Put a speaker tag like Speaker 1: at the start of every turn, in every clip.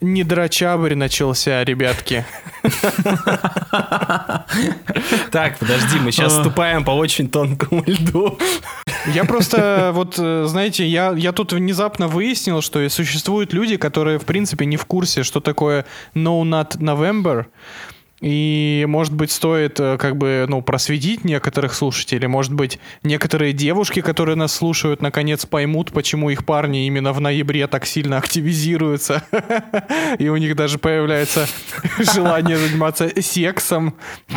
Speaker 1: Недрачабрь начался, ребятки.
Speaker 2: Так, подожди, мы сейчас ступаем по очень тонкому льду.
Speaker 1: Я просто, вот, э, знаете, я, я тут внезапно выяснил, что существуют люди, которые, в принципе, не в курсе, что такое No Not November. И, может быть, стоит э, как бы, ну, просветить некоторых слушателей. Может быть, некоторые девушки, которые нас слушают, наконец поймут, почему их парни именно в ноябре так сильно активизируются. И у них даже появляется желание заниматься сексом.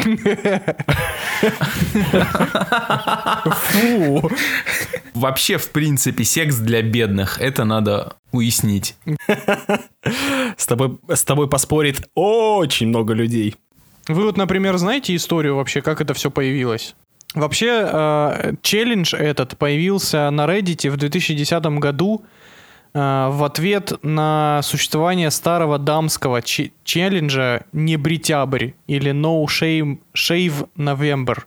Speaker 3: Фу. Вообще, в принципе, секс для бедных. Это надо уяснить.
Speaker 2: С тобой, с тобой поспорит очень много людей.
Speaker 1: Вы вот, например, знаете историю вообще, как это все появилось? Вообще, э, челлендж этот появился на Reddit в 2010 году э, в ответ на существование старого дамского ч- челленджа «Небритябрь» или «No Shave, Shave November»,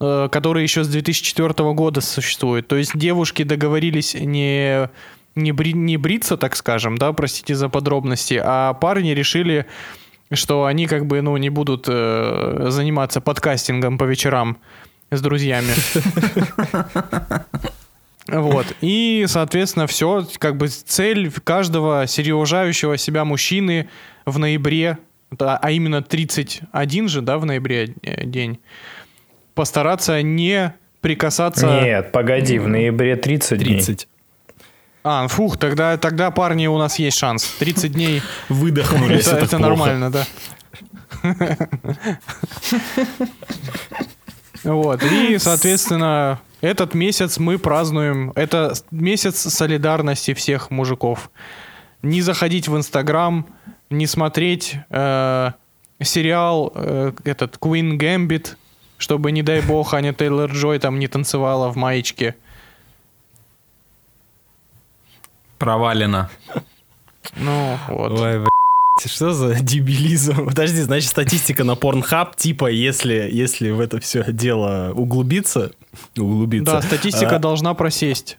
Speaker 1: э, который еще с 2004 года существует. То есть девушки договорились не, не, бри, не бриться, так скажем, да, простите за подробности, а парни решили что они как бы, ну, не будут э, заниматься подкастингом по вечерам с друзьями. Вот. И, соответственно, все, как бы цель каждого серьезжающего себя мужчины в ноябре, а именно 31 же, да, в ноябре э, день, постараться не прикасаться...
Speaker 4: Нет, погоди, в ноябре 30 дней. 30.
Speaker 1: А, фух, тогда, тогда, парни, у нас есть шанс. 30 дней
Speaker 2: выдохнули.
Speaker 1: Это, это нормально, да. Вот, и, соответственно, этот месяц мы празднуем, это месяц солидарности всех мужиков. Не заходить в Инстаграм, не смотреть э, сериал э, этот Queen Gambit, чтобы, не дай бог, Аня Тейлор Джой там не танцевала в маечке.
Speaker 3: Провалено.
Speaker 1: Ну, вот.
Speaker 2: Ой, что за дебилизм? Подожди, значит, статистика на Pornhub, типа, если, если в это все дело углубиться, углубиться.
Speaker 1: Да, статистика а... должна просесть.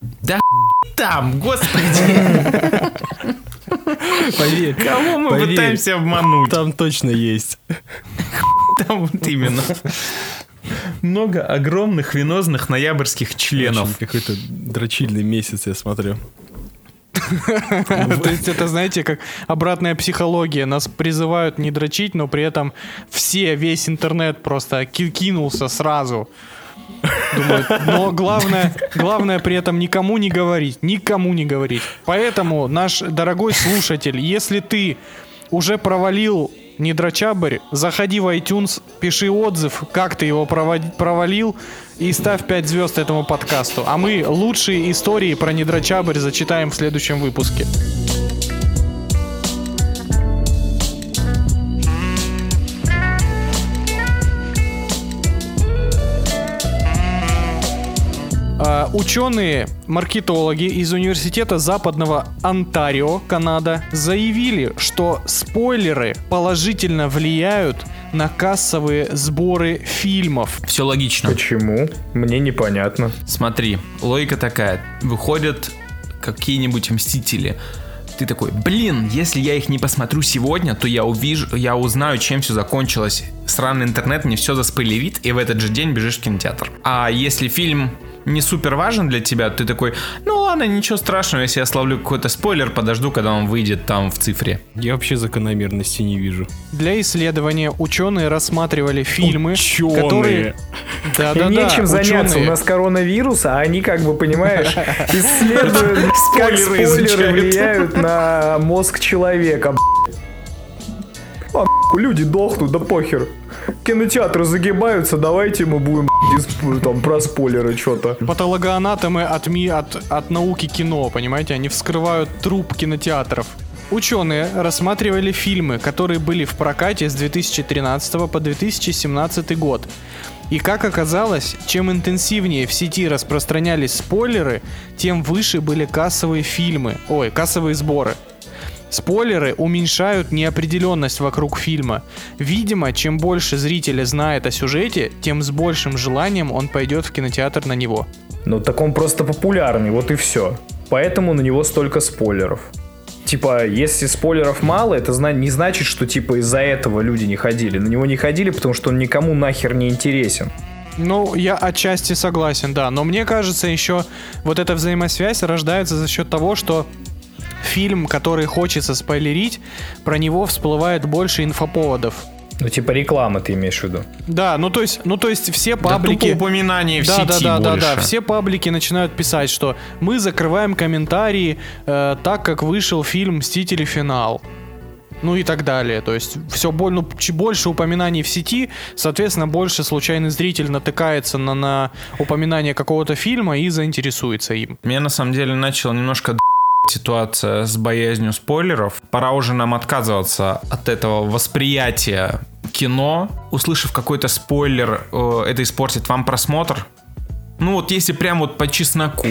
Speaker 3: Да там, господи!
Speaker 2: Поверь.
Speaker 3: Кого мы поверь, пытаемся обмануть?
Speaker 2: Там точно есть.
Speaker 3: Там вот именно. Много огромных венозных ноябрьских членов.
Speaker 2: Какой-то дрочильный месяц, я смотрю.
Speaker 1: То есть это, знаете, как обратная психология. Нас призывают не дрочить, но при этом все, весь интернет просто кинулся сразу. Думают, но главное, главное при этом никому не говорить, никому не говорить. Поэтому, наш дорогой слушатель, если ты уже провалил не дрочабрь, заходи в iTunes, пиши отзыв, как ты его провалил, и ставь 5 звезд этому подкасту. А мы лучшие истории про недрочабрь зачитаем в следующем выпуске. Ученые, маркетологи из университета Западного Онтарио, Канада, заявили, что спойлеры положительно влияют на кассовые сборы фильмов.
Speaker 3: Все логично.
Speaker 4: Почему? Мне непонятно.
Speaker 3: Смотри, логика такая. Выходят какие-нибудь мстители, ты такой, блин, если я их не посмотрю сегодня, то я увижу, я узнаю, чем все закончилось. Сраный интернет мне все заспойлерит, и в этот же день бежишь в кинотеатр. А если фильм не супер важен для тебя, ты такой, ну ладно, ничего страшного, если я словлю какой-то спойлер, подожду, когда он выйдет там в цифре.
Speaker 2: Я вообще закономерности не вижу.
Speaker 1: Для исследования ученые рассматривали фильмы,
Speaker 2: ученые.
Speaker 1: которые...
Speaker 4: Да, да, Нечем да, заняться, ученые. у нас коронавирус, а они, как бы, понимаешь, исследуют, как спойлеры влияют на мозг человека. А, люди дохнут, да похер кинотеатры загибаются, давайте мы будем там про спойлеры что-то.
Speaker 1: Патологоанатомы от, ми, от, от науки кино, понимаете? Они вскрывают труп кинотеатров. Ученые рассматривали фильмы, которые были в прокате с 2013 по 2017 год. И как оказалось, чем интенсивнее в сети распространялись спойлеры, тем выше были кассовые фильмы, ой, кассовые сборы. Спойлеры уменьшают неопределенность вокруг фильма. Видимо, чем больше зрителя знает о сюжете, тем с большим желанием он пойдет в кинотеатр на него.
Speaker 4: Ну так он просто популярный, вот и все. Поэтому на него столько спойлеров. Типа, если спойлеров мало, это не значит, что типа из-за этого люди не ходили. На него не ходили, потому что он никому нахер не интересен.
Speaker 1: Ну, я отчасти согласен, да. Но мне кажется, еще вот эта взаимосвязь рождается за счет того, что фильм, который хочется спойлерить, про него всплывает больше инфоповодов.
Speaker 4: Ну, типа реклама ты имеешь в виду?
Speaker 1: Да, ну то есть, ну то есть все паблики...
Speaker 3: Да упоминания в
Speaker 1: да,
Speaker 3: сети
Speaker 1: да, да,
Speaker 3: больше.
Speaker 1: да, да, все паблики начинают писать, что мы закрываем комментарии э, так, как вышел фильм «Мстители. Финал». Ну и так далее. То есть все больше, ну, больше упоминаний в сети, соответственно, больше случайный зритель натыкается на, на упоминание какого-то фильма и заинтересуется им.
Speaker 3: Меня на самом деле начало немножко ситуация с боязнью спойлеров. Пора уже нам отказываться от этого восприятия кино. Услышав какой-то спойлер, э, это испортит вам просмотр. Ну вот если прям вот по чесноку.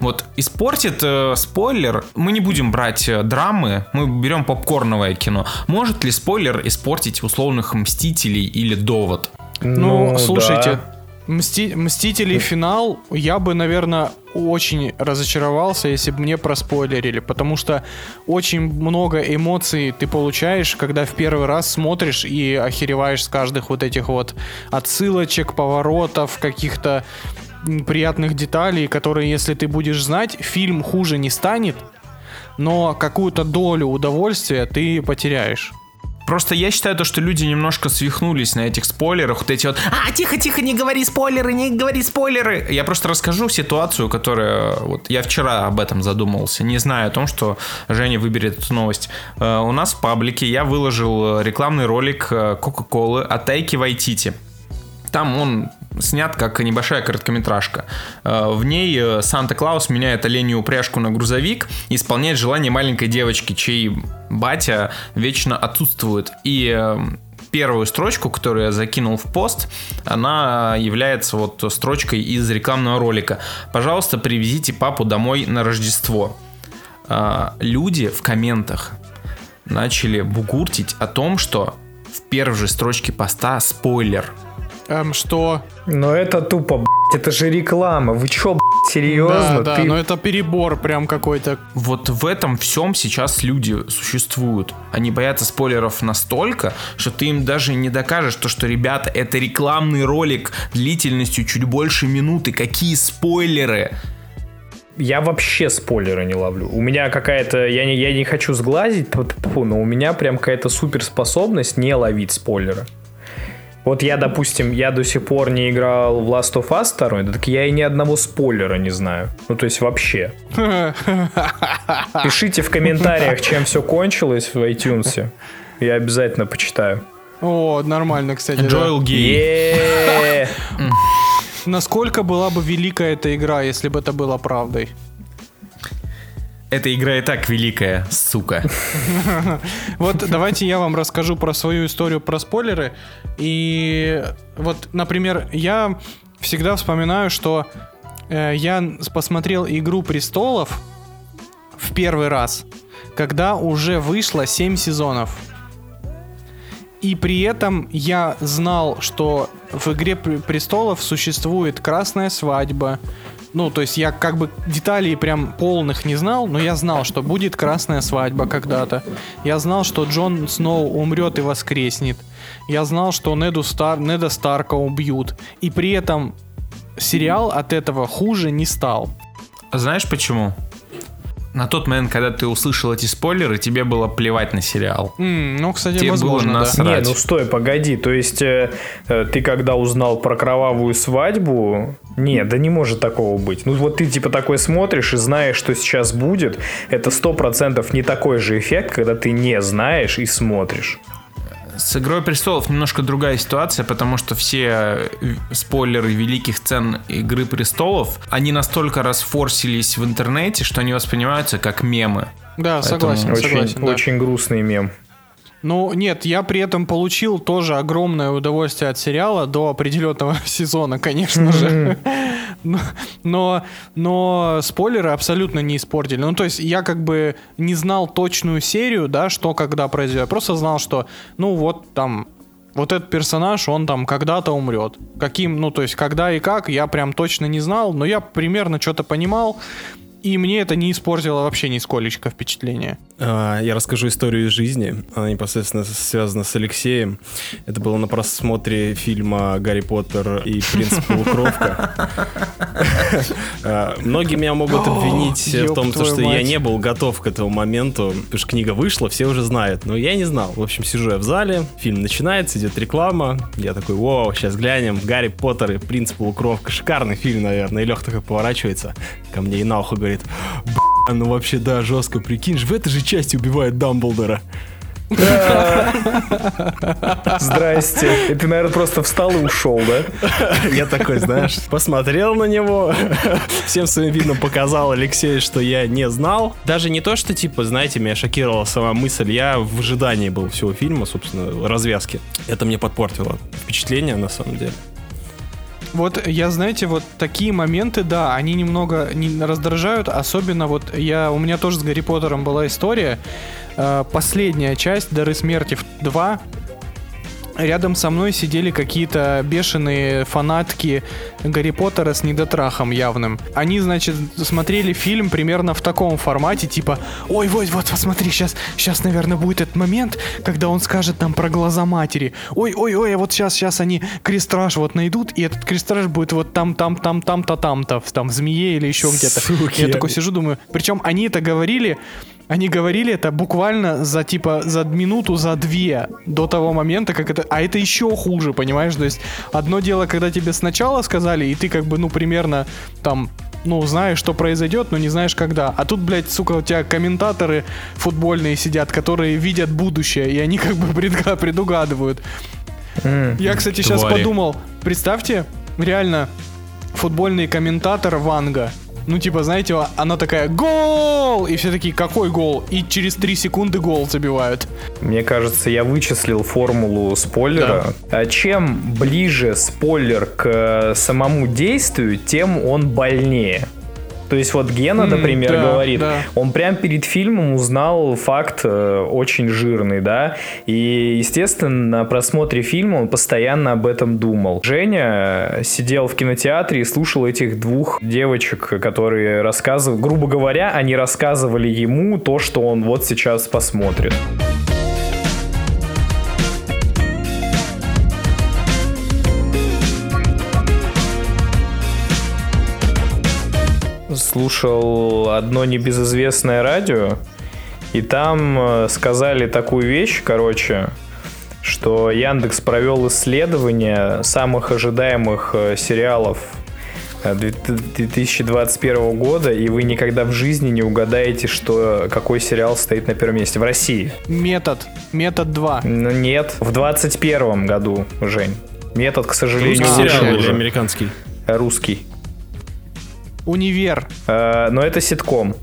Speaker 3: Вот испортит э, спойлер, мы не будем брать э, драмы, мы берем попкорновое кино. Может ли спойлер испортить условных Мстителей или Довод?
Speaker 1: Ну, ну слушайте, да. Мсти... Мстители финал я бы, наверное, очень разочаровался, если бы мне проспойлерили, потому что очень много эмоций ты получаешь, когда в первый раз смотришь и охереваешь с каждых вот этих вот отсылочек, поворотов, каких-то приятных деталей, которые, если ты будешь знать, фильм хуже не станет, но какую-то долю удовольствия ты потеряешь.
Speaker 3: Просто я считаю то, что люди немножко свихнулись на этих спойлерах. Вот эти вот, а, тихо-тихо, не говори спойлеры, не говори спойлеры. Я просто расскажу ситуацию, которая... Вот я вчера об этом задумался, не зная о том, что Женя выберет эту новость. Uh, у нас в паблике я выложил рекламный ролик Кока-Колы от Тайки Вайтити. Там он снят как небольшая короткометражка. Э, в ней э, Санта-Клаус меняет оленью упряжку на грузовик и исполняет желание маленькой девочки, чей батя вечно отсутствует. И э, первую строчку, которую я закинул в пост, она является вот строчкой из рекламного ролика. Пожалуйста, привезите папу домой на Рождество. Люди в комментах начали бугуртить о том, что в первой же строчке поста спойлер –
Speaker 1: Эм, что?
Speaker 4: Но это тупо, блядь, это же реклама. Вы чё, блядь, серьезно?
Speaker 1: Да, да, Ты... но это перебор прям какой-то.
Speaker 3: Вот в этом всем сейчас люди существуют. Они боятся спойлеров настолько, что ты им даже не докажешь, то, что, ребята, это рекламный ролик длительностью чуть больше минуты. Какие спойлеры?
Speaker 4: Я вообще спойлеры не ловлю. У меня какая-то... Я не, я не хочу сглазить, но у меня прям какая-то суперспособность не ловить спойлеры. Вот я, допустим, я до сих пор не играл в Last of Us 2, так я и ни одного спойлера не знаю. Ну, то есть вообще. Пишите в комментариях, чем все кончилось в iTunes. Я обязательно почитаю.
Speaker 1: О, нормально, кстати.
Speaker 3: Джоэл да. Гей.
Speaker 1: Насколько была бы великая эта игра, если бы это было правдой?
Speaker 3: Эта игра и так великая, сука.
Speaker 1: Вот давайте я вам расскажу про свою историю про спойлеры. И вот, например, я всегда вспоминаю, что э, я посмотрел Игру престолов в первый раз, когда уже вышло 7 сезонов. И при этом я знал, что в Игре престолов существует красная свадьба, ну, то есть я как бы деталей прям полных не знал, но я знал, что будет красная свадьба когда-то. Я знал, что Джон Сноу умрет и воскреснет. Я знал, что Неду Стар, Неда Старка убьют. И при этом сериал от этого хуже не стал.
Speaker 3: Знаешь почему? на тот момент, когда ты услышал эти спойлеры, тебе было плевать на сериал.
Speaker 1: Mm, ну, кстати, тебе возможно, было
Speaker 4: насрать. Не, ну стой, погоди. То есть э, э, ты когда узнал про кровавую свадьбу, не, да не может такого быть. Ну вот ты типа такой смотришь и знаешь, что сейчас будет. Это сто процентов не такой же эффект, когда ты не знаешь и смотришь.
Speaker 3: С Игрой престолов немножко другая ситуация, потому что все э, спойлеры великих цен Игры престолов, они настолько расфорсились в интернете, что они воспринимаются как мемы.
Speaker 1: Да, Поэтому согласен,
Speaker 4: очень,
Speaker 1: согласен.
Speaker 4: Да. Очень грустный мем.
Speaker 1: Ну, нет, я при этом получил тоже огромное удовольствие от сериала до определенного сезона, конечно же. Но, но спойлеры абсолютно не испортили. Ну, то есть я как бы не знал точную серию, да, что когда произойдет. Я просто знал, что, ну, вот там вот этот персонаж, он там когда-то умрет. Каким, ну, то есть, когда и как, я прям точно не знал, но я примерно что-то понимал, и мне это не испортило вообще нисколечко впечатление.
Speaker 2: А, я расскажу историю из жизни. Она непосредственно связана с Алексеем. Это было на просмотре фильма «Гарри Поттер и принц Полукровка». А, многие меня могут обвинить в том, что я не был готов к этому моменту, потому что книга вышла, все уже знают. Но я не знал. В общем, сижу я в зале, фильм начинается, идет реклама. Я такой, вау, сейчас глянем. «Гарри Поттер и принц Полукровка». Шикарный фильм, наверное. И Лех такой поворачивается ко мне и на ухо говорит, ну вообще, да, жестко, прикинь, в этой же части убивает Дамблдора.
Speaker 4: Здрасте. И ты, наверное, просто встал и ушел, да?
Speaker 2: Я такой, знаешь, посмотрел на него, всем своим видом показал Алексею, что я не знал. Даже не то, что, типа, знаете, меня шокировала сама мысль, я в ожидании был всего фильма, собственно, развязки. Это мне подпортило впечатление, на самом деле.
Speaker 1: Вот я, знаете, вот такие моменты, да, они немного не раздражают, особенно вот я, у меня тоже с Гарри Поттером была история, последняя часть Дары смерти 2, Рядом со мной сидели какие-то бешеные фанатки Гарри Поттера с недотрахом явным. Они, значит, смотрели фильм примерно в таком формате, типа, ой, вот, вот, посмотри, сейчас, сейчас, наверное, будет этот момент, когда он скажет нам про глаза матери. Ой, ой, ой, а вот сейчас, сейчас они крестраж вот найдут, и этот крестраж будет вот там, там, там, там-то, там-то, там, в змее или еще где-то. Я такой сижу, думаю, причем они это говорили они говорили это буквально за типа за минуту, за две до того момента, как это... А это еще хуже, понимаешь? То есть одно дело, когда тебе сначала сказали, и ты как бы, ну, примерно там ну, знаешь, что произойдет, но не знаешь когда. А тут, блядь, сука, у тебя комментаторы футбольные сидят, которые видят будущее, и они как бы предугадывают. Mm, Я, кстати, твари. сейчас подумал, представьте, реально, футбольный комментатор Ванга, ну, типа, знаете, она такая «Гол!» И все такие «Какой гол?» И через 3 секунды гол забивают.
Speaker 4: Мне кажется, я вычислил формулу спойлера. Да. А чем ближе спойлер к самому действию, тем он больнее. То есть вот Гена, например, да, говорит, да. он прям перед фильмом узнал факт э, очень жирный, да, и, естественно, на просмотре фильма он постоянно об этом думал. Женя сидел в кинотеатре и слушал этих двух девочек, которые рассказывали, грубо говоря, они рассказывали ему то, что он вот сейчас посмотрит. Слушал одно небезызвестное радио, и там э, сказали такую вещь, короче, что Яндекс провел исследование самых ожидаемых э, сериалов 2021 э, года, и вы никогда в жизни не угадаете, что какой сериал стоит на первом месте в России.
Speaker 1: Метод. Метод 2.
Speaker 4: Ну, нет, в 2021 году, Жень. Метод, к сожалению,
Speaker 2: Русский сериал или американский?
Speaker 4: Русский.
Speaker 1: Универ.
Speaker 4: Э, но это ситком.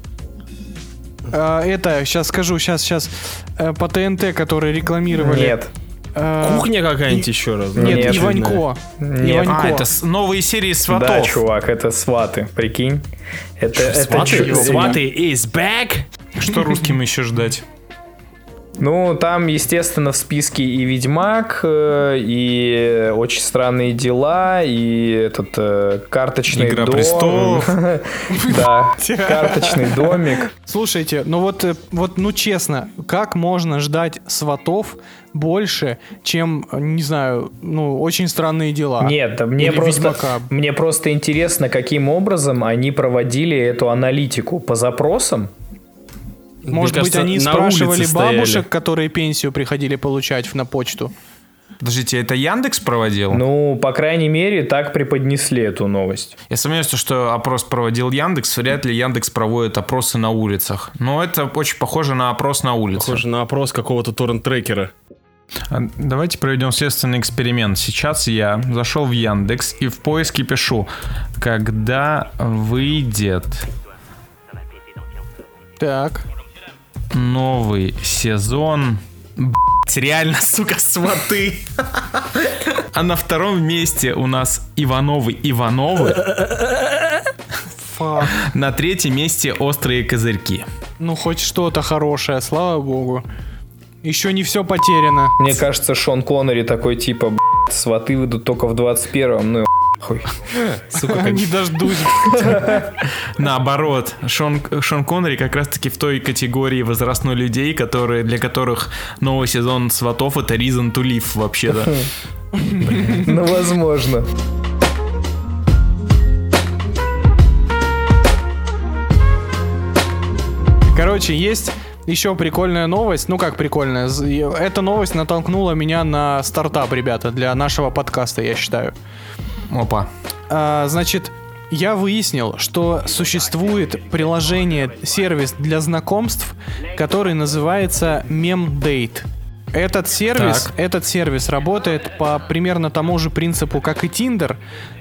Speaker 1: Э, это, сейчас скажу, сейчас, сейчас. Э, по ТНТ, которые рекламировали.
Speaker 4: Нет.
Speaker 2: Э, Кухня какая-нибудь еще раз?
Speaker 1: Нет, Нет Иванько.
Speaker 3: Нет. Иванько. А, это новые серии сватов.
Speaker 4: Да, чувак, это сваты, прикинь. Это,
Speaker 3: это сваты? Сваты is back? Что русским еще ждать?
Speaker 4: Ну, там, естественно, в списке и Ведьмак, э, и Очень странные дела, и этот э, карточный
Speaker 3: Игра
Speaker 4: дом.
Speaker 3: престолов.
Speaker 4: Да, карточный домик.
Speaker 1: Слушайте, ну вот, э, вот, ну честно, как можно ждать сватов больше, чем, не знаю, ну, очень странные дела.
Speaker 4: Нет, мне просто, мне просто интересно, каким образом они проводили эту аналитику по запросам.
Speaker 1: Может быть, они спрашивали бабушек, стояли. которые пенсию приходили получать на почту?
Speaker 3: Подождите, это Яндекс проводил?
Speaker 4: Ну, по крайней мере, так преподнесли эту новость.
Speaker 3: Я сомневаюсь, что опрос проводил Яндекс. Вряд ли Яндекс проводит опросы на улицах. Но это очень похоже на опрос на улице.
Speaker 2: Похоже на опрос какого-то торрент-трекера.
Speaker 3: А, давайте проведем следственный эксперимент. Сейчас я зашел в Яндекс и в поиске пишу, когда выйдет...
Speaker 1: Так
Speaker 3: новый сезон. Блять, реально, сука, сваты. А на втором месте у нас Ивановы Ивановы. На третьем месте острые козырьки.
Speaker 1: Ну, хоть что-то хорошее, слава богу. Еще не все потеряно.
Speaker 4: Мне кажется, Шон Коннери такой типа, сваты выйдут только в 21-м, ну нахуй.
Speaker 1: Сука, не дождусь.
Speaker 3: Наоборот, Шон, Шон Коннери как раз-таки в той категории возрастной людей, которые, для которых новый сезон сватов это reason to live вообще-то.
Speaker 4: Ну, возможно.
Speaker 1: Короче, есть еще прикольная новость. Ну как прикольная? Эта новость натолкнула меня на стартап, ребята, для нашего подкаста, я считаю.
Speaker 3: Опа.
Speaker 1: А, значит, я выяснил, что существует приложение, сервис для знакомств, который называется MemDate. Этот сервис, так. этот сервис работает по примерно тому же принципу, как и Tinder,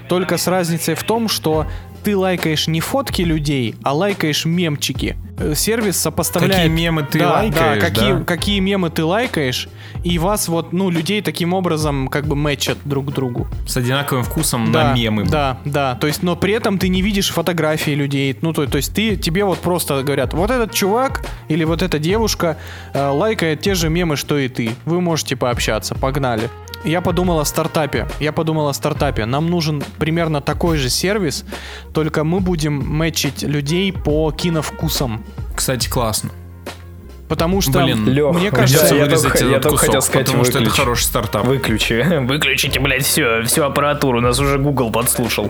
Speaker 1: только с разницей в том, что ты лайкаешь не фотки людей, а лайкаешь мемчики. Э, сервис сопоставляет...
Speaker 3: Какие мемы ты да, лайкаешь,
Speaker 1: да, какие, да? какие мемы ты лайкаешь, и вас вот, ну, людей таким образом как бы мэчат друг к другу.
Speaker 3: С одинаковым вкусом да, на мемы.
Speaker 1: Да, да, то есть, но при этом ты не видишь фотографии людей, ну, то, то есть ты, тебе вот просто говорят, вот этот чувак или вот эта девушка э, лайкает те же мемы, что и ты. Вы можете пообщаться, погнали я подумал о стартапе. Я подумал о стартапе. Нам нужен примерно такой же сервис, только мы будем мэчить людей по киновкусам.
Speaker 3: Кстати, классно.
Speaker 1: Потому что,
Speaker 3: Блин, Лех, мне кажется, да, я только, я только хотел сказать, потому выключи. что это хороший стартап.
Speaker 4: Выключи, выключите, блядь, все, всю аппаратуру, нас уже Google подслушал.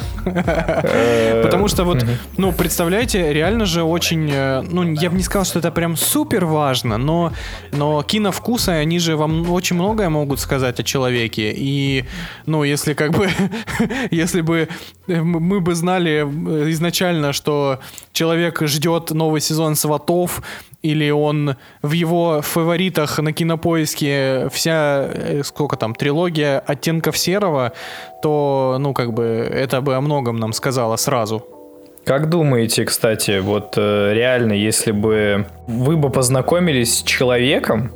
Speaker 1: Потому что вот, ну, представляете, реально же очень, э, ну, я бы не сказал, что это прям супер важно, но, но киновкусы, они же вам очень многое могут сказать о человеке. И, ну, если как бы, если бы мы бы знали изначально, что человек ждет новый сезон «Сватов», или он в его фаворитах на кинопоиске вся, э, сколько там, трилогия оттенков серого, то, ну, как бы, это бы о многом нам сказала сразу.
Speaker 4: Как думаете, кстати, вот э, реально, если бы вы бы познакомились с человеком,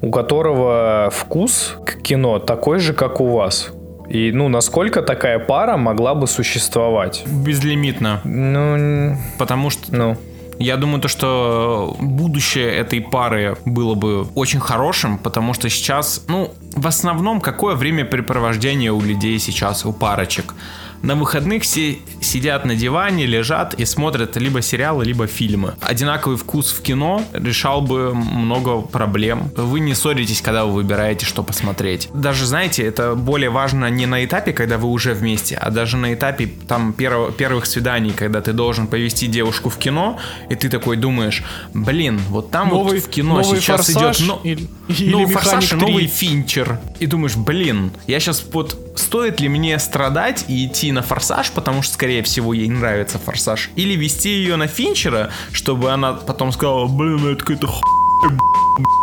Speaker 4: у которого вкус к кино такой же, как у вас? И, ну, насколько такая пара могла бы существовать?
Speaker 3: Безлимитно.
Speaker 4: Ну,
Speaker 3: потому что... Ну. Я думаю, то, что будущее этой пары было бы очень хорошим, потому что сейчас, ну, в основном, какое времяпрепровождение у людей сейчас, у парочек? На выходных все сидят на диване, лежат и смотрят либо сериалы, либо фильмы. Одинаковый вкус в кино решал бы много проблем. Вы не ссоритесь, когда вы выбираете, что посмотреть. Даже, знаете, это более важно не на этапе, когда вы уже вместе, а даже на этапе там перв, первых свиданий, когда ты должен повести девушку в кино, и ты такой думаешь, блин, вот там новый, вот в кино сейчас идет но, или, или новый форсаж, новый финчер. И думаешь, блин, я сейчас вот стоит ли мне страдать и идти на форсаж, потому что, скорее всего, ей нравится форсаж, или вести ее на Финчера, чтобы она потом сказала, блин, это какая-то хуйня,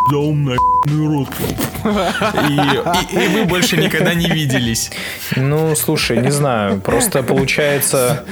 Speaker 3: за умный рот. И, и, и вы больше никогда не виделись.
Speaker 4: Ну, слушай, не знаю, просто получается...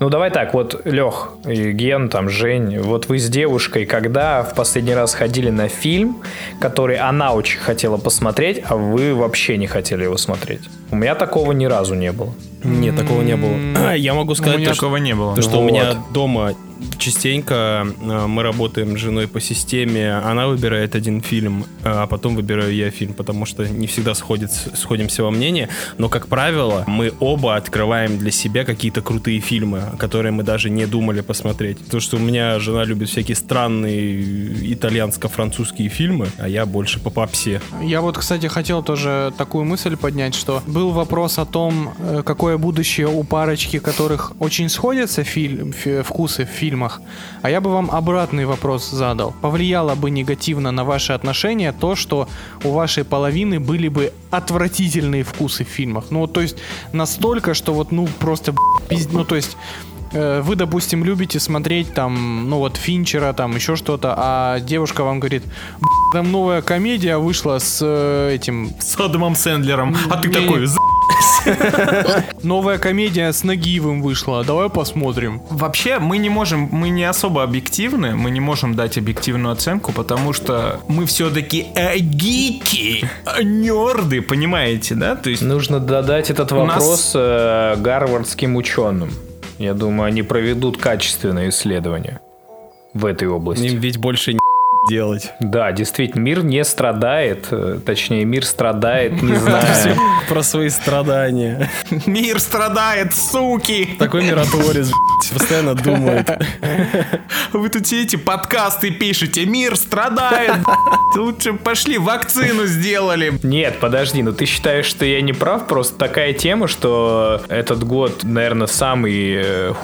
Speaker 4: Ну, давай так, вот, Лех, Ген, там, Жень, вот вы с девушкой, когда в последний раз ходили на фильм, который она очень хотела посмотреть, а вы вообще не хотели его смотреть? У меня такого ни разу не было.
Speaker 2: Нет, такого не было.
Speaker 3: Я могу сказать, у меня такого не было.
Speaker 2: что у меня дома частенько э, мы работаем с женой по системе, она выбирает один фильм, а потом выбираю я фильм, потому что не всегда сходит, сходимся во мнении, но, как правило, мы оба открываем для себя какие-то крутые фильмы, которые мы даже не думали посмотреть. Потому что у меня жена любит всякие странные итальянско-французские фильмы, а я больше по попсе.
Speaker 1: Я вот, кстати, хотел тоже такую мысль поднять, что был вопрос о том, э, какое будущее у парочки, которых очень сходятся фильм, вкусы в фильмах, а я бы вам обратный вопрос задал. Повлияло бы негативно на ваши отношения то, что у вашей половины были бы отвратительные вкусы в фильмах? Ну, то есть настолько, что вот, ну, просто пиздец, ну, то есть э, вы, допустим, любите смотреть там, ну вот Финчера, там еще что-то, а девушка вам говорит, там новая комедия вышла с э, этим...
Speaker 3: С Адамом Сэндлером, а ты такой,
Speaker 1: Новая комедия с Нагиевым вышла. Давай посмотрим.
Speaker 3: Вообще, мы не можем, мы не особо объективны, мы не можем дать объективную оценку, потому что мы все-таки э, гики, э, нерды, понимаете, да?
Speaker 4: То есть нужно додать этот вопрос нас... э, гарвардским ученым. Я думаю, они проведут качественное исследование в этой области.
Speaker 2: Им ведь больше не делать.
Speaker 4: Да, действительно, мир не страдает, э, точнее, мир страдает, не знаю.
Speaker 2: Про свои страдания.
Speaker 3: Мир страдает, суки!
Speaker 2: Такой миротворец, постоянно думает.
Speaker 3: Вы тут все эти подкасты пишете, мир страдает. Лучше пошли вакцину сделали.
Speaker 4: Нет, подожди, ну ты считаешь, что я не прав? Просто такая тема, что этот год, наверное, самый э,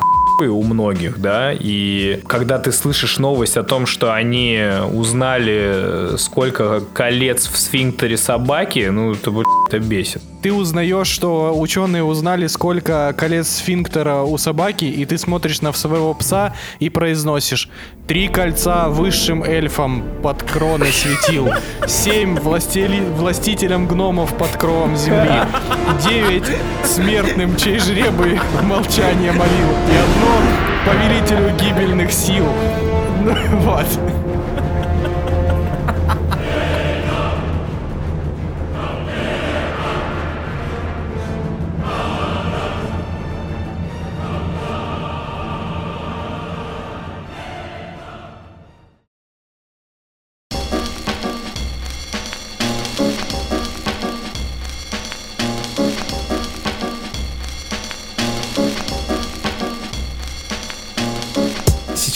Speaker 4: у многих, да, и когда ты слышишь новость о том, что они узнали, сколько колец в сфинктере собаки, ну, это, это бесит.
Speaker 1: Ты узнаешь, что ученые узнали, сколько колец сфинктера у собаки, и ты смотришь на своего пса и произносишь «Три кольца высшим эльфам под кроной светил, семь властели... властителям гномов под кровом земли, девять смертным, чей жребы молчание молил, и одно повелителю гибельных сил». Вот.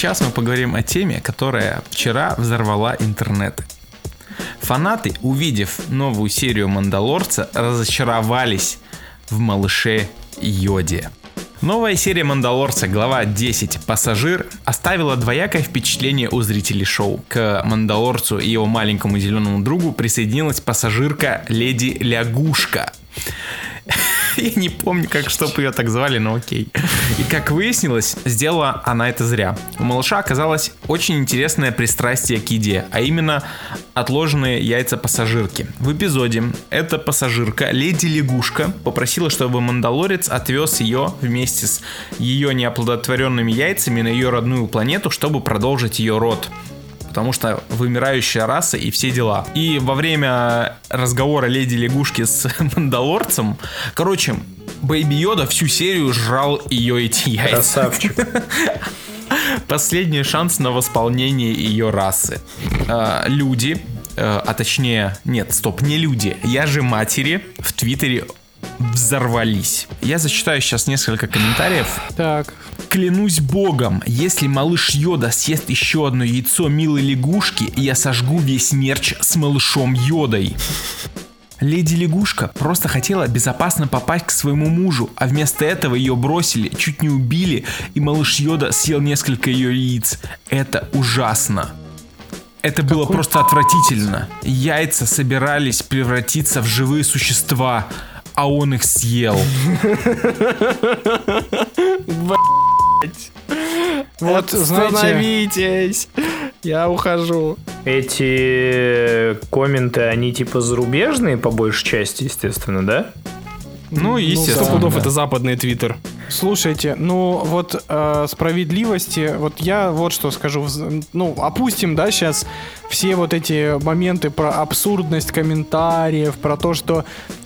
Speaker 3: Сейчас мы поговорим о теме, которая вчера взорвала интернет. Фанаты, увидев новую серию Мандалорца, разочаровались в малыше Йоде. Новая серия Мандалорца, глава 10 «Пассажир» оставила двоякое впечатление у зрителей шоу. К Мандалорцу и его маленькому зеленому другу присоединилась пассажирка Леди Лягушка. Я не помню, как, чтоб ее так звали, но окей. И как выяснилось, сделала она это зря. У малыша оказалось очень интересное пристрастие к еде, а именно отложенные яйца пассажирки. В эпизоде эта пассажирка, леди лягушка, попросила, чтобы Мандалорец отвез ее вместе с ее неоплодотворенными яйцами на ее родную планету, чтобы продолжить ее род потому что вымирающая раса и все дела. И во время разговора леди лягушки с Мандалорцем, короче, Бэйби Йода всю серию жрал ее эти яйца.
Speaker 4: Красавчик.
Speaker 3: Последний шанс на восполнение ее расы. А, люди, э, а точнее, нет, стоп, не люди, я же матери в Твиттере взорвались. Я зачитаю сейчас несколько комментариев.
Speaker 1: Так.
Speaker 3: Клянусь богом, если малыш Йода съест еще одно яйцо милой лягушки, я сожгу весь мерч с малышом Йодой. Леди Лягушка просто хотела безопасно попасть к своему мужу, а вместо этого ее бросили, чуть не убили, и малыш Йода съел несколько ее яиц. Это ужасно. Это Какой? было просто отвратительно. Яйца собирались превратиться в живые существа, а он их съел.
Speaker 1: Вот, Остановитесь! Я ухожу.
Speaker 4: Эти комменты, они типа зарубежные по большей части, естественно, да?
Speaker 2: Ну, естественно. Сто пудов это западный твиттер.
Speaker 1: Слушайте, ну вот э, справедливости, вот я вот что скажу, ну опустим, да, сейчас все вот эти моменты про абсурдность комментариев, про то, что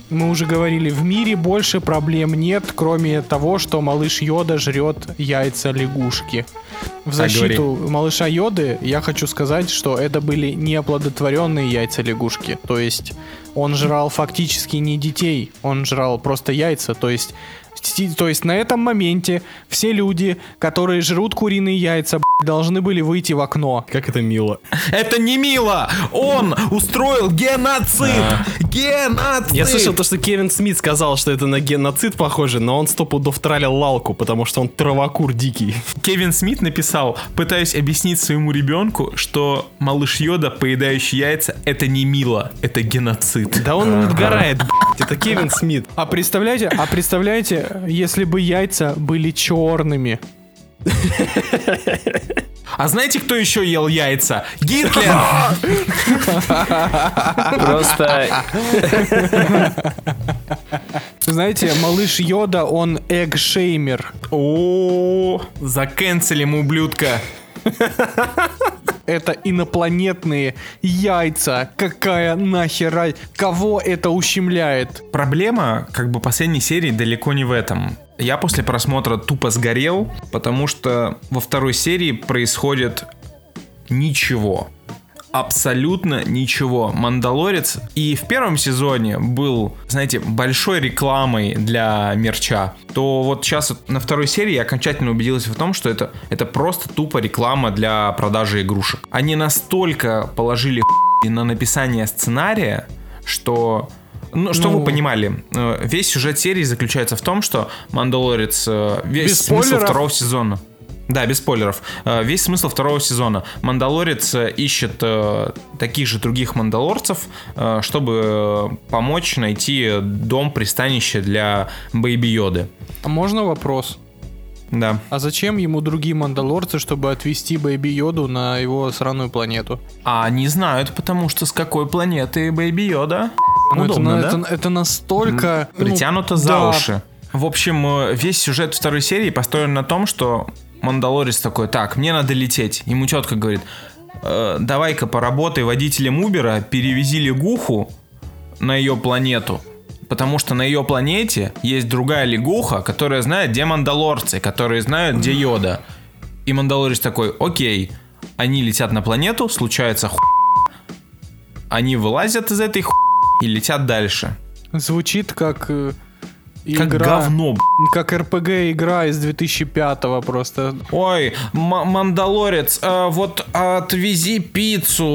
Speaker 1: мы уже говорили, в мире больше проблем нет, кроме того, что малыш Йода жрет яйца лягушки. В защиту малыша Йоды я хочу сказать, что это были неоплодотворенные яйца лягушки. То есть он жрал фактически не детей, он жрал просто яйца. То есть то есть на этом моменте все люди, которые жрут куриные яйца, должны были выйти в окно.
Speaker 2: Как это мило.
Speaker 3: Это не мило! Он устроил геноцид! А. Геноцид!
Speaker 2: Я слышал то, что Кевин Смит сказал, что это на геноцид похоже, но он сто пудов тралил лалку, потому что он травокур дикий.
Speaker 3: Кевин Смит написал, пытаясь объяснить своему ребенку, что малыш Йода, поедающий яйца, это не мило, это геноцид.
Speaker 2: Да он отгорает, это Кевин Смит.
Speaker 1: А представляете, а представляете, если бы яйца были черными?
Speaker 3: А знаете, кто еще ел яйца? Гитлер!
Speaker 4: Просто...
Speaker 1: Знаете, малыш Йода, он эгшеймер.
Speaker 3: О, закенселим ублюдка.
Speaker 1: Это инопланетные яйца. Какая нахера? Кого это ущемляет?
Speaker 3: Проблема, как бы, последней серии далеко не в этом. Я после просмотра тупо сгорел, потому что во второй серии происходит ничего. Абсолютно ничего. Мандалорец и в первом сезоне был, знаете, большой рекламой для мерча, то вот сейчас на второй серии я окончательно убедился в том, что это, это просто тупо реклама для продажи игрушек. Они настолько положили на написание сценария, что ну, что ну, вы понимали, э, весь сюжет серии заключается в том, что Мандалорец, э, весь смысл второго сезона. Да, без спойлеров. Э, весь смысл второго сезона. Мандалорец ищет таких же других мандалорцев, чтобы помочь найти дом, пристанище для Baby Йоды.
Speaker 1: А можно вопрос?
Speaker 3: Да.
Speaker 1: А зачем ему другие мандалорцы, чтобы отвезти Baby Йоду на его сраную планету?
Speaker 3: А они знают, потому что с какой планеты Baby Йода.
Speaker 1: Ну, Удобно, это, да? это, это настолько...
Speaker 3: Притянуто ну, за да. уши. В общем, э, весь сюжет второй серии построен на том, что Мандалорец такой, так, мне надо лететь. Ему четко говорит, э, давай-ка поработай водителем Убера, перевези лягуху на ее планету. Потому что на ее планете есть другая лягуха, которая знает, где мандалорцы, которые знают, где Йода. И Мандалорец такой, окей, они летят на планету, случается ху... Они вылазят из этой ху и летят дальше.
Speaker 1: Звучит как э,
Speaker 3: как игра, говно.
Speaker 1: Как РПГ игра из 2005 просто.
Speaker 3: Ой, Мандалорец, э, вот отвези пиццу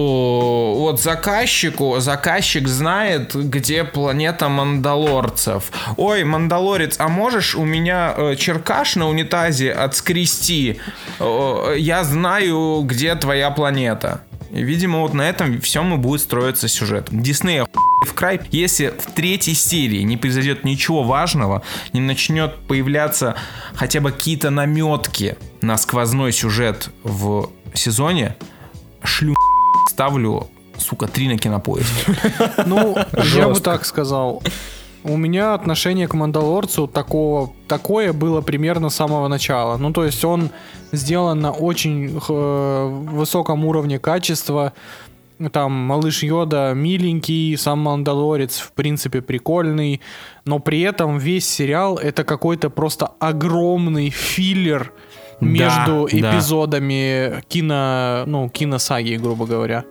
Speaker 3: вот заказчику. Заказчик знает, где планета Мандалорцев. Ой, Мандалорец, а можешь у меня э, черкаш на унитазе отскрести? Э, я знаю, где твоя планета. И, видимо, вот на этом всем и будет строиться сюжет. Дисней в край, если в третьей серии не произойдет ничего важного, не начнет появляться хотя бы какие-то наметки на сквозной сюжет в сезоне, шлю ставлю, сука, три на кинопоиске.
Speaker 1: Ну, я бы так сказал. У меня отношение к Мандалорцу такого, такое было примерно с самого начала. Ну, то есть он сделан на очень э, высоком уровне качества. Там малыш Йода миленький, сам Мандалорец в принципе прикольный, но при этом весь сериал это какой-то просто огромный филлер между да, эпизодами да. кино, ну, киносаги, грубо говоря.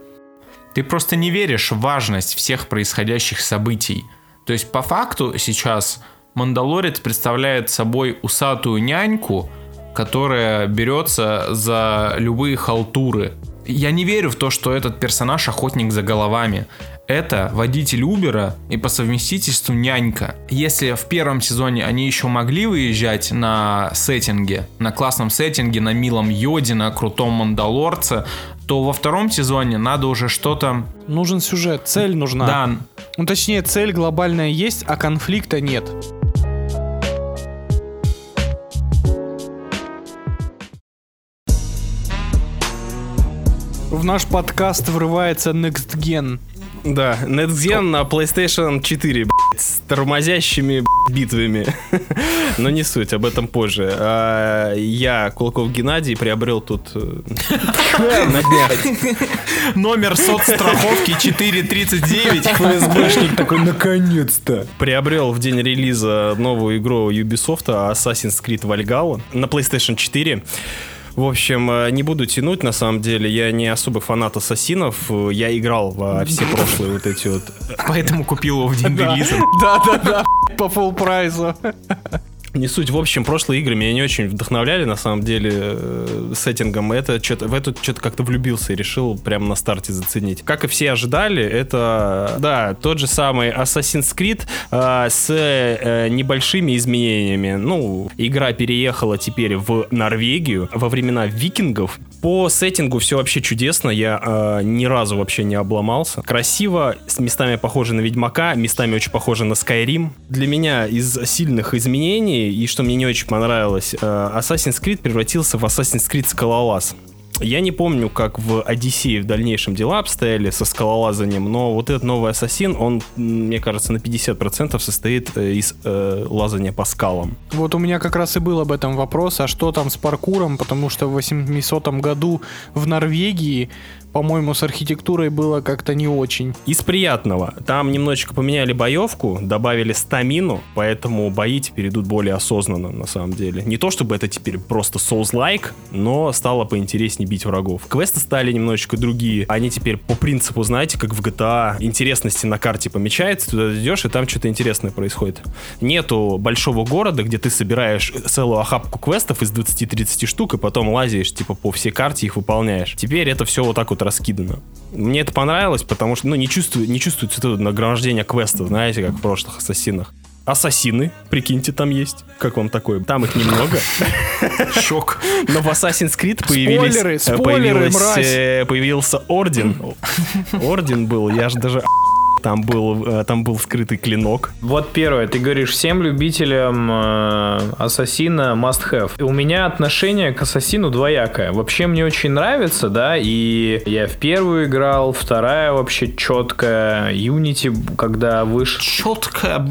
Speaker 3: Ты просто не веришь в важность всех происходящих событий. То есть по факту сейчас Мандалорец представляет собой усатую няньку, которая берется за любые халтуры. Я не верю в то, что этот персонаж охотник за головами. Это водитель Убера и по совместительству нянька. Если в первом сезоне они еще могли выезжать на сеттинге, на классном сеттинге, на милом Йоде, на крутом Мандалорце, то во втором сезоне надо уже что-то...
Speaker 1: Нужен сюжет, цель нужна.
Speaker 3: Да.
Speaker 1: Ну точнее, цель глобальная есть, а конфликта нет. В наш подкаст врывается Next Gen.
Speaker 2: Да, NetGen на PlayStation 4, блядь, с тормозящими битвами. Но не суть, об этом позже. А, я, Кулаков Геннадий, приобрел тут э.
Speaker 3: Номер соцстраховки 439.
Speaker 2: ФСБшник такой, наконец-то. Приобрел в день релиза новую игру Ubisoft Assassin's Creed Valhalla на PlayStation 4. В общем, э, не буду тянуть, на самом деле. Я не особый фанат ассасинов. Я играл во все прошлые вот эти вот...
Speaker 3: Поэтому купил его в день релиза.
Speaker 1: Да-да-да, по full прайсу.
Speaker 2: Не суть. В общем, прошлые игры меня не очень вдохновляли, на самом деле, э, сеттингом. Это что-то, в эту что-то как-то влюбился и решил прямо на старте заценить. Как и все ожидали, это, да, тот же самый Assassin's Creed э, с э, небольшими изменениями. Ну, игра переехала теперь в Норвегию во времена викингов. По сеттингу все вообще чудесно, я э, ни разу вообще не обломался. Красиво, с местами похоже на Ведьмака, местами очень похоже на Skyrim. Для меня из сильных изменений, и что мне не очень понравилось, э, Assassin's Creed превратился в Assassin's Creed Скалолаз. Я не помню, как в Одиссее в дальнейшем дела обстояли со скалолазанием, но вот этот новый Ассасин, он, мне кажется, на 50% состоит э, из э, лазания по скалам.
Speaker 1: Вот у меня как раз и был об этом вопрос, а что там с паркуром, потому что в 800 году в Норвегии по-моему, с архитектурой было как-то не очень.
Speaker 2: Из приятного. Там немножечко поменяли боевку, добавили стамину, поэтому бои теперь идут более осознанно, на самом деле. Не то, чтобы это теперь просто Souls-like, но стало поинтереснее бить врагов. Квесты стали немножечко другие. Они теперь по принципу, знаете, как в GTA, интересности на карте помечается, туда идешь, и там что-то интересное происходит. Нету большого города, где ты собираешь целую охапку квестов из 20-30 штук, и потом лазишь, типа, по всей карте их выполняешь. Теперь это все вот так вот раскидано. Мне это понравилось, потому что, ну, не, чувствую, не чувствуется это нагромождение квеста, знаете, как в прошлых ассасинах. Ассасины, прикиньте, там есть. Как вам такое? Там их немного.
Speaker 3: Шок.
Speaker 2: Но в Assassin's Creed появились,
Speaker 1: спойлеры, спойлеры,
Speaker 2: появилась, э, появился Орден. Орден был, я же даже там был, э, там был скрытый клинок.
Speaker 4: Вот первое, ты говоришь, всем любителям э, Ассасина must have. У меня отношение к Ассасину двоякое. Вообще мне очень нравится, да, и я в первую играл, вторая вообще четкая. Unity, когда вышел...
Speaker 3: Четкая,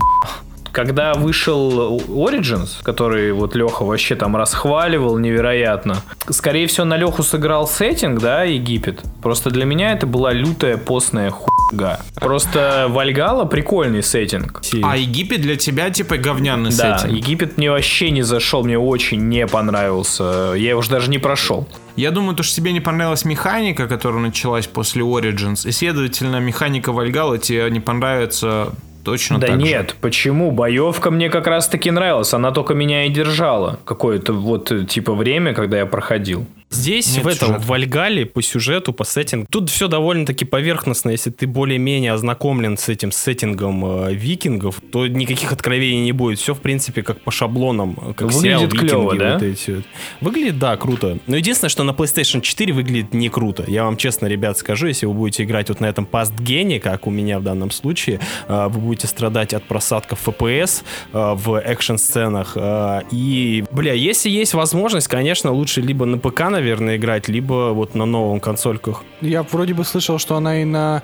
Speaker 4: когда вышел Origins, который вот Леха вообще там расхваливал невероятно, скорее всего на Леху сыграл сеттинг, да, Египет. Просто для меня это была лютая постная хуйга. Просто Вальгала прикольный сеттинг.
Speaker 3: А Египет для тебя типа говняный
Speaker 4: да,
Speaker 3: сеттинг?
Speaker 4: Египет мне вообще не зашел, мне очень не понравился. Я его даже не прошел.
Speaker 3: Я думаю, то, что тебе не понравилась механика, которая началась после Origins, и, следовательно, механика Вальгала тебе не понравится точно
Speaker 4: да
Speaker 3: так
Speaker 4: нет,
Speaker 3: же.
Speaker 4: почему? Боевка мне как раз таки нравилась. Она только меня и держала. Какое-то вот типа время, когда я проходил.
Speaker 2: Здесь,
Speaker 3: Нет
Speaker 2: в этом,
Speaker 3: сюжета.
Speaker 2: в Вальгале, по сюжету, по сеттингу, тут все довольно-таки поверхностно. Если ты более-менее ознакомлен с этим сеттингом э, викингов, то никаких откровений не будет. Все, в принципе, как по шаблонам, э, как
Speaker 4: Выглядит
Speaker 2: сериал «Викинги».
Speaker 4: да?
Speaker 2: вот эти. Выглядит, да, круто. Но единственное, что на PlayStation 4 выглядит не круто. Я вам честно, ребят, скажу, если вы будете играть вот на этом пастгене, как у меня в данном случае, э, вы будете страдать от просадков FPS э, в экшн-сценах. э, И, бля, если есть возможность, конечно, лучше либо на ПК, наверное, играть, либо вот на новом консольках.
Speaker 1: Я вроде бы слышал, что она и на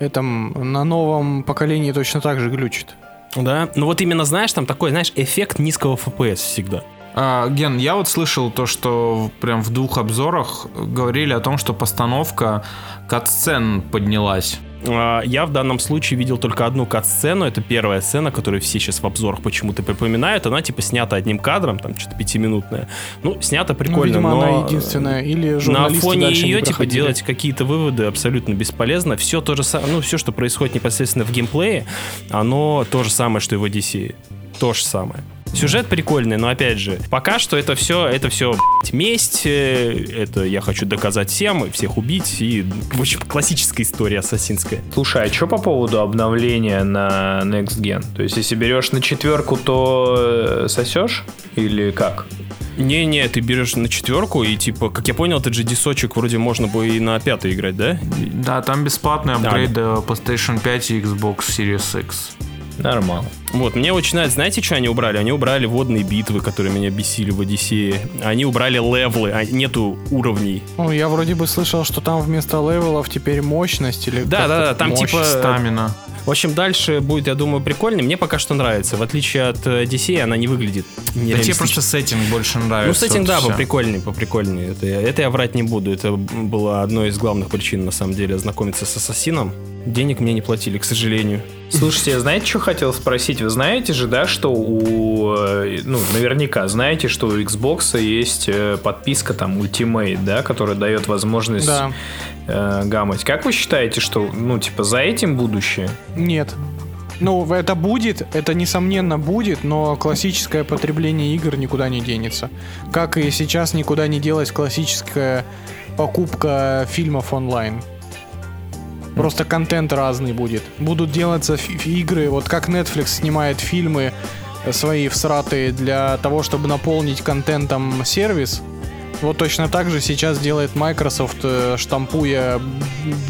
Speaker 1: этом на новом поколении точно так же глючит.
Speaker 2: Да, ну вот именно, знаешь, там такой, знаешь, эффект низкого FPS всегда.
Speaker 3: А, Ген, я вот слышал то, что прям в двух обзорах говорили о том, что постановка катсцен поднялась.
Speaker 2: А, Я в данном случае видел только одну кат-сцену. Это первая сцена, которую все сейчас в обзорах почему-то припоминают. Она типа снята одним кадром, там что-то пятиминутная. Ну, снято
Speaker 1: Ну,
Speaker 2: прикольно,
Speaker 1: видимо,
Speaker 2: но...
Speaker 1: она единственная. Или
Speaker 2: На фоне ее, типа, делать какие-то выводы абсолютно бесполезно. Все то же самое, ну, все, что происходит непосредственно в геймплее, оно то же самое, что и в Одиссее. То же самое. Сюжет прикольный, но опять же, пока что это все, это все блядь, месть, э, это я хочу доказать всем, и всех убить, и, в общем, классическая история ассасинская.
Speaker 4: Слушай, а что по поводу обновления на Next Gen? То есть, если берешь на четверку, то э, сосешь? Или как?
Speaker 2: Не-не, ты берешь на четверку, и типа, как я понял, этот же дисочек вроде можно бы и на пятый играть, да?
Speaker 3: Да, там бесплатный апгрейд до PlayStation 5 и Xbox Series X.
Speaker 4: Нормально.
Speaker 2: Вот, мне очень нравится, знаете, что они убрали? Они убрали водные битвы, которые меня бесили в Одиссее. Они убрали левлы, а нету уровней.
Speaker 1: Ну, я вроде бы слышал, что там вместо левелов теперь мощность или
Speaker 2: Да, да, да, там
Speaker 3: Мощь,
Speaker 2: типа...
Speaker 3: стамина.
Speaker 2: В общем, дальше будет, я думаю, прикольно. Мне пока что нравится. В отличие от э, Одиссея, она не выглядит
Speaker 3: Да тебе просто сеттинг больше нравится.
Speaker 2: Ну, сеттинг,
Speaker 3: вот
Speaker 2: да,
Speaker 3: и всё.
Speaker 2: поприкольней, поприкольней. Это, я- это я врать не буду. Это была одной из главных причин, на самом деле, ознакомиться с Ассасином. Денег мне не платили, к сожалению.
Speaker 4: Слушайте, знаете, что хотел спросить? Вы знаете же, да, что у... э, Ну, наверняка знаете, что у Xbox есть э, подписка там Ultimate, да, которая дает возможность
Speaker 1: Да.
Speaker 4: э, гамать. Как вы считаете, что, ну, типа, за этим будущее?
Speaker 1: Нет. Ну, это будет, это несомненно будет, но классическое потребление игр никуда не денется. Как и сейчас никуда не делась классическая покупка фильмов онлайн. Просто контент разный будет. Будут делаться игры, вот как Netflix снимает фильмы свои всратые для того, чтобы наполнить контентом сервис. Вот точно так же сейчас делает Microsoft, э, штампуя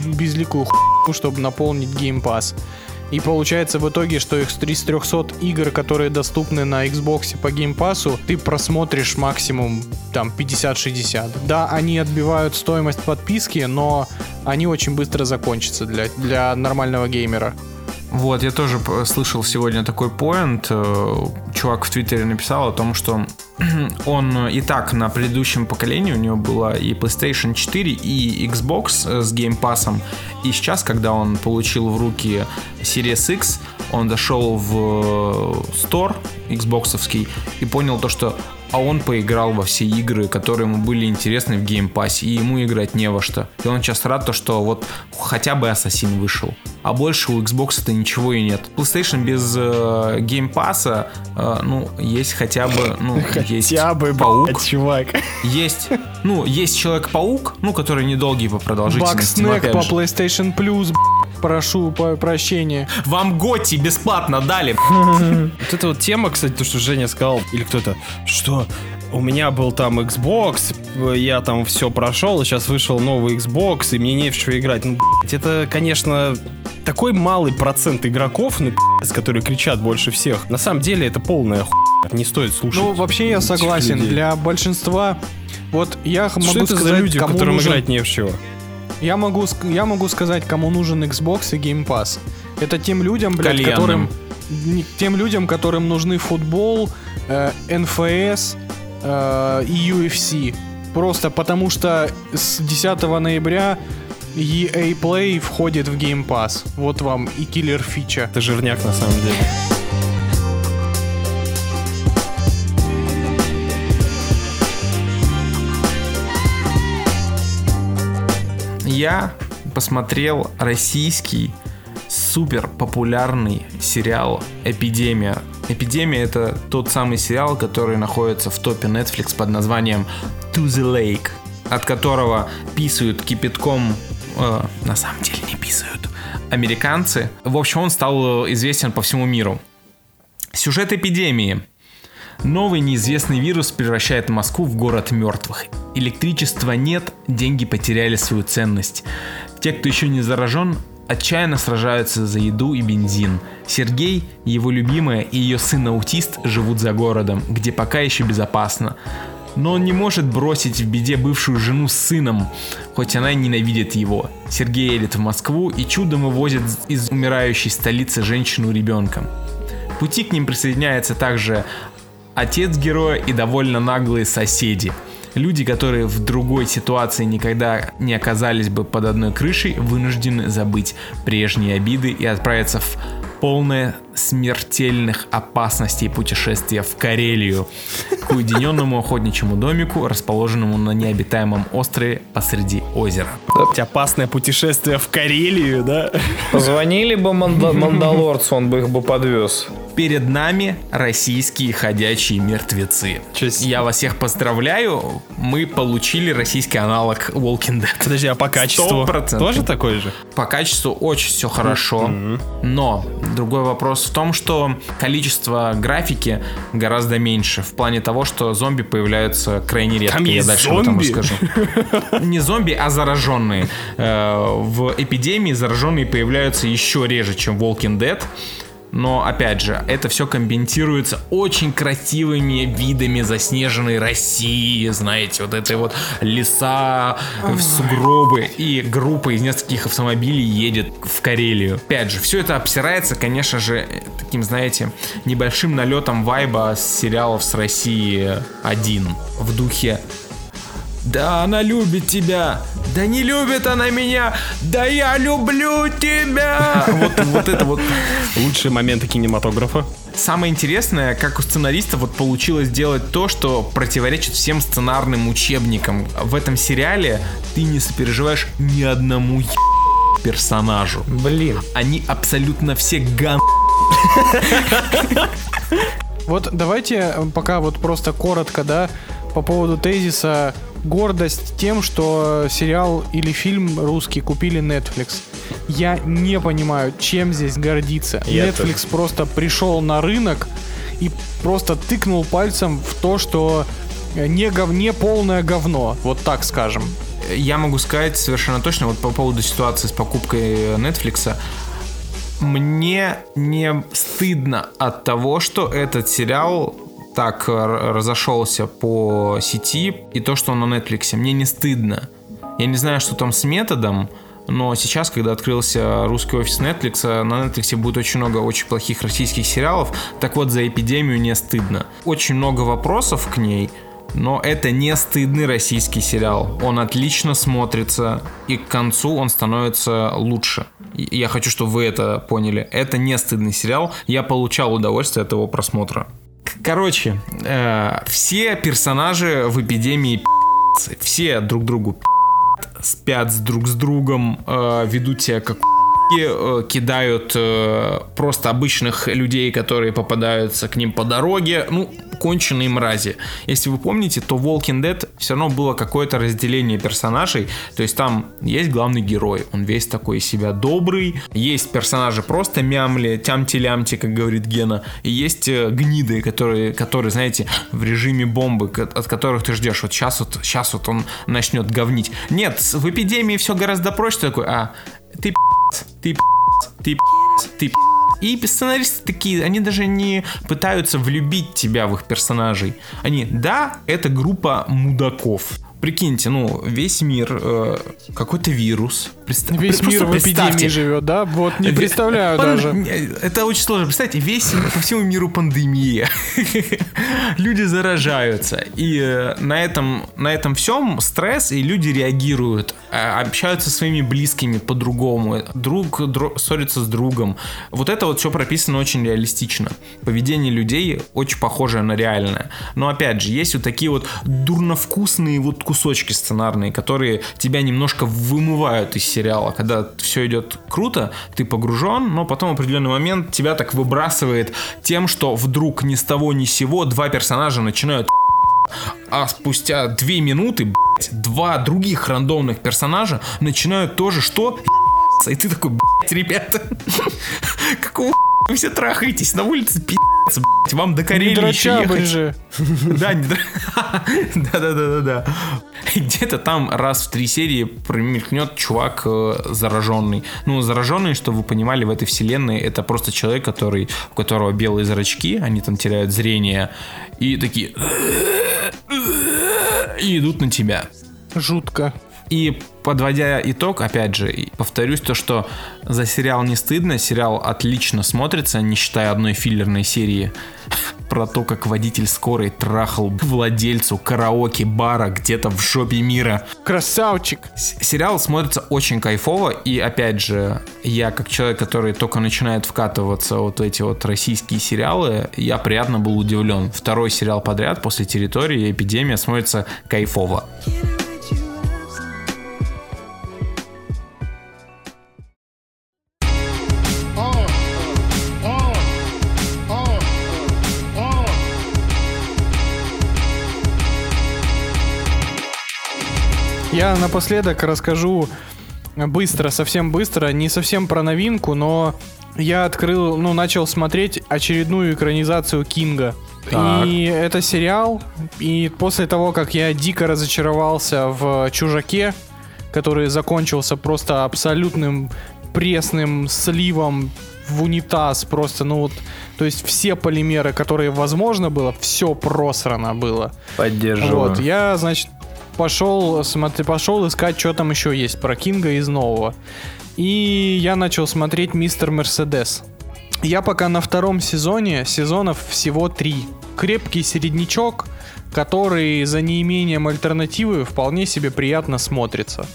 Speaker 1: безликую хуйню, чтобы наполнить Game Pass. И получается в итоге, что их с 300 игр, которые доступны на Xbox по Game Pass, ты просмотришь максимум там 50-60. Да, они отбивают стоимость подписки, но они очень быстро закончатся для, для нормального геймера.
Speaker 3: Вот, я тоже слышал сегодня такой поинт. э, Чувак в Твиттере написал о том, что он и так на предыдущем поколении, у него была и PlayStation 4, и Xbox э, с Game Pass. И сейчас, когда он получил в руки Series X, он дошел в Store Xboxовский и понял то, что а он поиграл во все игры, которые ему были интересны в Pass, и ему играть не во что. И он сейчас рад, то, что вот хотя бы Ассасин вышел. А больше у Xbox это ничего и нет. PlayStation без э, Pass, э, ну, есть хотя бы, ну,
Speaker 2: хотя
Speaker 3: есть
Speaker 2: бы,
Speaker 3: Паук.
Speaker 2: Блядь, чувак.
Speaker 3: Есть, ну, есть Человек-паук, ну, который недолгий по продолжительности.
Speaker 1: Бакснек по PlayStation Plus, прошу прощения.
Speaker 3: Вам Готи бесплатно дали.
Speaker 2: Вот эта вот тема, кстати, то, что Женя сказал, или кто-то, что у меня был там Xbox, я там все прошел, и сейчас вышел новый Xbox, и мне не в что играть. Ну, блядь, это, конечно, такой малый процент игроков, ну, с которые кричат больше всех. На самом деле это полная хуйня, не стоит слушать.
Speaker 1: Ну, вообще я согласен.
Speaker 2: людей.
Speaker 1: Для большинства... Вот я
Speaker 2: что
Speaker 1: могу
Speaker 2: это
Speaker 1: сказать,
Speaker 2: за люди,
Speaker 1: кому
Speaker 2: которым
Speaker 1: нужен-
Speaker 2: играть не в чего?
Speaker 1: Я могу, я могу сказать, кому нужен Xbox и Game Pass. Это тем людям, блядь,
Speaker 3: Кальянным.
Speaker 1: которым... Тем людям, которым нужны футбол, э, НФС э, и UFC. Просто потому что с 10 ноября EA Play входит в Game Pass. Вот вам и киллер фича.
Speaker 2: Это жирняк на самом деле.
Speaker 3: Я посмотрел российский супер популярный сериал «Эпидемия». «Эпидемия» — это тот самый сериал, который находится в топе Netflix под названием «To the Lake», от которого писают кипятком, э, на самом деле не писают, американцы. В общем, он стал э, известен по всему миру. Сюжет «Эпидемии». Новый неизвестный вирус превращает Москву в город мертвых. Электричества нет, деньги потеряли свою ценность. Те, кто еще не заражен, отчаянно сражаются за еду и бензин. Сергей, его любимая и ее сын-аутист живут за городом, где пока еще безопасно. Но он не может бросить в беде бывшую жену с сыном, хоть она и ненавидит его. Сергей едет в Москву и чудом вывозит из умирающей столицы женщину ребенком. Пути к ним присоединяется также отец героя и довольно наглые соседи. Люди, которые в другой ситуации никогда не оказались бы под одной крышей, вынуждены забыть прежние обиды и отправиться в полное смертельных опасностей путешествия в Карелию, к уединенному охотничьему домику, расположенному на необитаемом острове посреди озера.
Speaker 2: Опасное путешествие в Карелию, да?
Speaker 4: Позвонили бы Манда- Мандалорцу, он бы их бы подвез.
Speaker 3: Перед нами российские ходячие мертвецы.
Speaker 2: С-
Speaker 3: Я вас всех поздравляю, мы получили российский аналог Walking Dead.
Speaker 2: Подожди, а по качеству
Speaker 3: 100%.
Speaker 2: тоже такой же?
Speaker 3: По качеству очень все хорошо, но другой вопрос в том, что количество графики гораздо меньше, в плане того, что зомби появляются крайне редко.
Speaker 2: Там
Speaker 3: я
Speaker 2: есть
Speaker 3: дальше об этом
Speaker 2: зомби?
Speaker 3: расскажу. Не зомби, а зараженные. Э, В эпидемии зараженные появляются еще реже, чем Walking Dead. Но, опять же, это все компенсируется очень красивыми видами заснеженной России, знаете, вот этой вот леса, сугробы, и группа из нескольких автомобилей едет в Карелию. Опять же, все это обсирается, конечно же, таким, знаете, небольшим налетом вайба с сериалов с России один в духе да, она любит тебя. Да не любит она меня. Да я люблю тебя. Вот, вот это вот.
Speaker 2: Лучшие моменты кинематографа.
Speaker 3: Самое интересное, как у сценариста вот получилось сделать то, что противоречит всем сценарным учебникам. В этом сериале ты не сопереживаешь ни одному е- персонажу.
Speaker 4: Блин.
Speaker 3: Они абсолютно все ган...
Speaker 1: Вот давайте э, пока вот просто коротко, да, по поводу тезиса гордость тем, что сериал или фильм русский купили Netflix. Я не понимаю, чем здесь гордиться.
Speaker 2: Я
Speaker 1: Netflix просто пришел на рынок и просто тыкнул пальцем в то, что э, не, гов... не полное говно, вот так скажем.
Speaker 3: Я могу сказать совершенно точно вот по поводу ситуации с покупкой Netflix. Мне не стыдно от того, что этот сериал так р- разошелся по сети и то, что он на Netflix. Мне не стыдно. Я не знаю, что там с методом, но сейчас, когда открылся русский офис Netflix, на Netflix будет очень много очень плохих российских сериалов. Так вот, за эпидемию не стыдно. Очень много вопросов к ней, но это не стыдный российский сериал. Он отлично смотрится, и к концу он становится лучше. Я хочу, чтобы вы это поняли. Это не стыдный сериал. Я получал удовольствие от его просмотра. Короче, э, все персонажи в эпидемии все друг другу спят с друг с другом, э, ведут себя как кидают э, просто обычных людей, которые попадаются к ним по дороге, ну, конченые мрази. Если вы помните, то Walking Dead все равно было какое-то разделение персонажей, то есть там есть главный герой, он весь такой из себя добрый, есть персонажи просто мямли, тямти-лямти, как говорит Гена, и есть э, гниды, которые, которые, знаете, в режиме бомбы, от которых ты ждешь, вот сейчас вот, сейчас вот он начнет говнить. Нет, в эпидемии все гораздо проще. Такой, а, ты ты ты ты и сценаристы такие, они даже не пытаются влюбить тебя в их персонажей. Они, да, это группа мудаков. Прикиньте, ну, весь мир, э, какой-то вирус.
Speaker 1: Представ... Весь мир в эпидемии живет, да? Вот не представляю Пан... даже.
Speaker 3: Это очень сложно. Представьте, весь по всему миру пандемия. люди заражаются. И э, на этом, на этом всем стресс, и люди реагируют. Э, общаются со своими близкими по-другому. Друг, друг ссорится с другом. Вот это вот все прописано очень реалистично. Поведение людей очень похоже на реальное. Но опять же, есть вот такие вот дурновкусные вот кусочки сценарные, которые тебя немножко вымывают из сериала. Когда все идет круто, ты погружен, но потом в определенный момент тебя так выбрасывает тем, что вдруг ни с того ни с сего два персонажа начинают а спустя две минуты, блядь, два других рандомных персонажа начинают тоже что? И ты такой, блядь, ребята, какого вы все трахаетесь на улице, пи***ц, блядь, вам до Карелии не еще ехать. же. Да, не Да-да-да-да-да. Где-то там раз в три серии промелькнет чувак э, зараженный. Ну, зараженный, что вы понимали, в этой вселенной это просто человек, который, у которого белые зрачки, они там теряют зрение, и такие... И идут на тебя.
Speaker 1: Жутко.
Speaker 3: И подводя итог, опять же, повторюсь то, что за сериал не стыдно, сериал отлично смотрится, не считая одной филлерной серии про то, как водитель скорой трахал владельцу караоке-бара где-то в жопе мира.
Speaker 1: Красавчик!
Speaker 3: Сериал смотрится очень кайфово, и опять же, я как человек, который только начинает вкатываться вот эти вот российские сериалы, я приятно был удивлен. Второй сериал подряд после территории эпидемия смотрится кайфово.
Speaker 1: Я напоследок расскажу быстро, совсем быстро, не совсем про новинку, но я открыл, ну, начал смотреть очередную экранизацию Кинга. Так. И это сериал, и после того, как я дико разочаровался в «Чужаке», который закончился просто абсолютным пресным сливом в унитаз, просто, ну вот, то есть все полимеры, которые возможно было, все просрано было.
Speaker 4: Поддерживаю.
Speaker 1: Вот, я, значит, пошел, смотри, пошел искать, что там еще есть про Кинга из нового. И я начал смотреть Мистер Мерседес. Я пока на втором сезоне, сезонов всего три. Крепкий середнячок, который за неимением альтернативы вполне себе приятно смотрится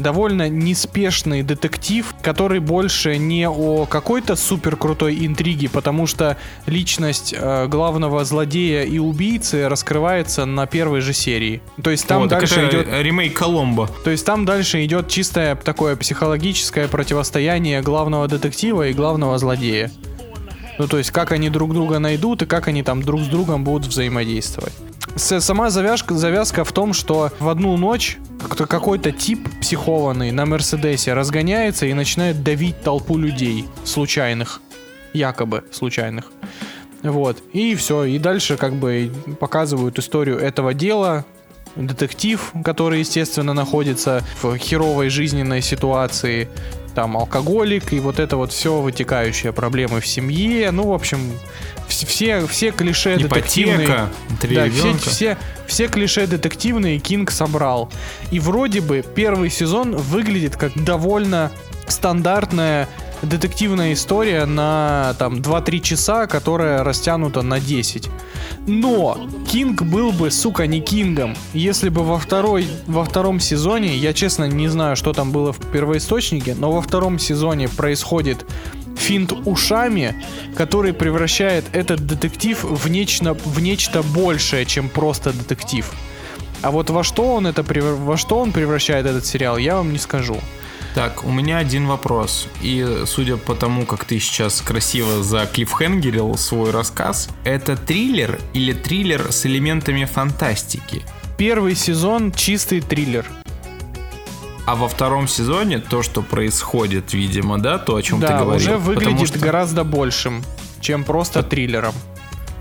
Speaker 1: довольно неспешный детектив, который больше не о какой-то супер крутой интриге, потому что личность э, главного злодея и убийцы раскрывается на первой же серии. То есть там О, дальше идет
Speaker 3: ремейк Коломбо.
Speaker 1: То есть там дальше идет чистое такое психологическое противостояние главного детектива и главного злодея. Ну, то есть, как они друг друга найдут и как они там друг с другом будут взаимодействовать. Сама завязка, завязка в том, что в одну ночь какой-то тип психованный на Мерседесе разгоняется и начинает давить толпу людей случайных. Якобы случайных. Вот. И все. И дальше как бы показывают историю этого дела, детектив, который, естественно, находится в херовой жизненной ситуации, там алкоголик и вот это вот все вытекающие проблемы в семье. Ну, в общем, все, все клише детективные. да, все, все, все клише детективные Кинг собрал. И вроде бы первый сезон выглядит как довольно стандартная детективная история на там 2-3 часа, которая растянута на 10. Но Кинг был бы, сука, не Кингом, если бы во, второй, во втором сезоне, я честно не знаю, что там было в первоисточнике, но во втором сезоне происходит финт ушами, который превращает этот детектив в нечто, в нечто большее, чем просто детектив. А вот во что он это во что он превращает этот сериал, я вам не скажу.
Speaker 3: Так, у меня один вопрос. И судя по тому, как ты сейчас красиво за клиффхенгерил свой рассказ, это триллер или триллер с элементами фантастики?
Speaker 1: Первый сезон чистый триллер.
Speaker 3: А во втором сезоне то, что происходит, видимо, да, то, о чем да, ты говорил.
Speaker 1: уже выглядит что... гораздо большим, чем просто триллером.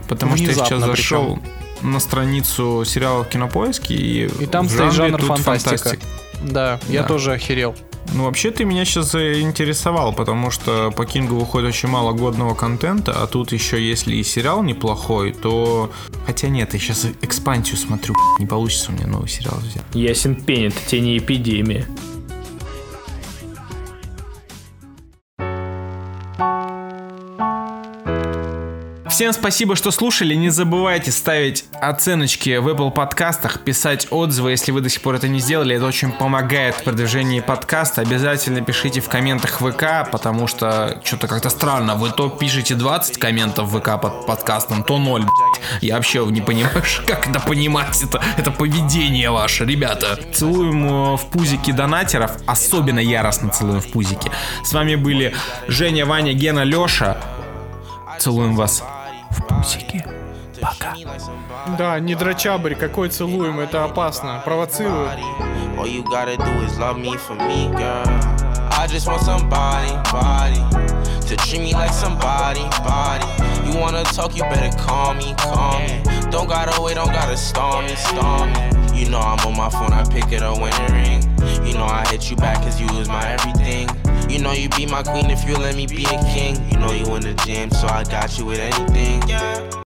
Speaker 3: Потому Внезапно что я сейчас зашел причем. на страницу сериала Кинопоиски и,
Speaker 1: и там стоит жанр фантастика. Фантастик. Да, я да. тоже охерел.
Speaker 3: Ну, вообще ты меня сейчас заинтересовал, потому что по Кингу выходит очень мало годного контента, а тут еще если и сериал неплохой, то... Хотя нет, я сейчас экспансию смотрю, не получится у меня новый сериал взять.
Speaker 4: Ясен пень, это тени эпидемии.
Speaker 3: Всем спасибо, что слушали. Не забывайте ставить оценочки в Apple подкастах, писать отзывы, если вы до сих пор это не сделали. Это очень помогает в продвижении подкаста. Обязательно пишите в комментах ВК, потому что что-то как-то странно. Вы то пишете 20 комментов в ВК под подкастом, то 0, блядь. Я вообще не понимаю, как это понимать. Это, это поведение ваше, ребята. Целуем э, в пузики донатеров. Особенно яростно целуем в пузики. С вами были Женя, Ваня, Гена, Леша. Целуем вас в пусике. Пока.
Speaker 1: Да, не дрочабрь, какой целуем, это опасно, провоцирует. I just want somebody, body, to treat me like somebody, body. You wanna talk, you better call me, call me. Don't gotta wait, don't gotta storm me, storm me. You know I'm on my phone, I pick it up when it ring. You know I hit you back cause you was my everything. You know you be my queen if you let me be a king. You know you in the gym, so I got you with anything. Yeah.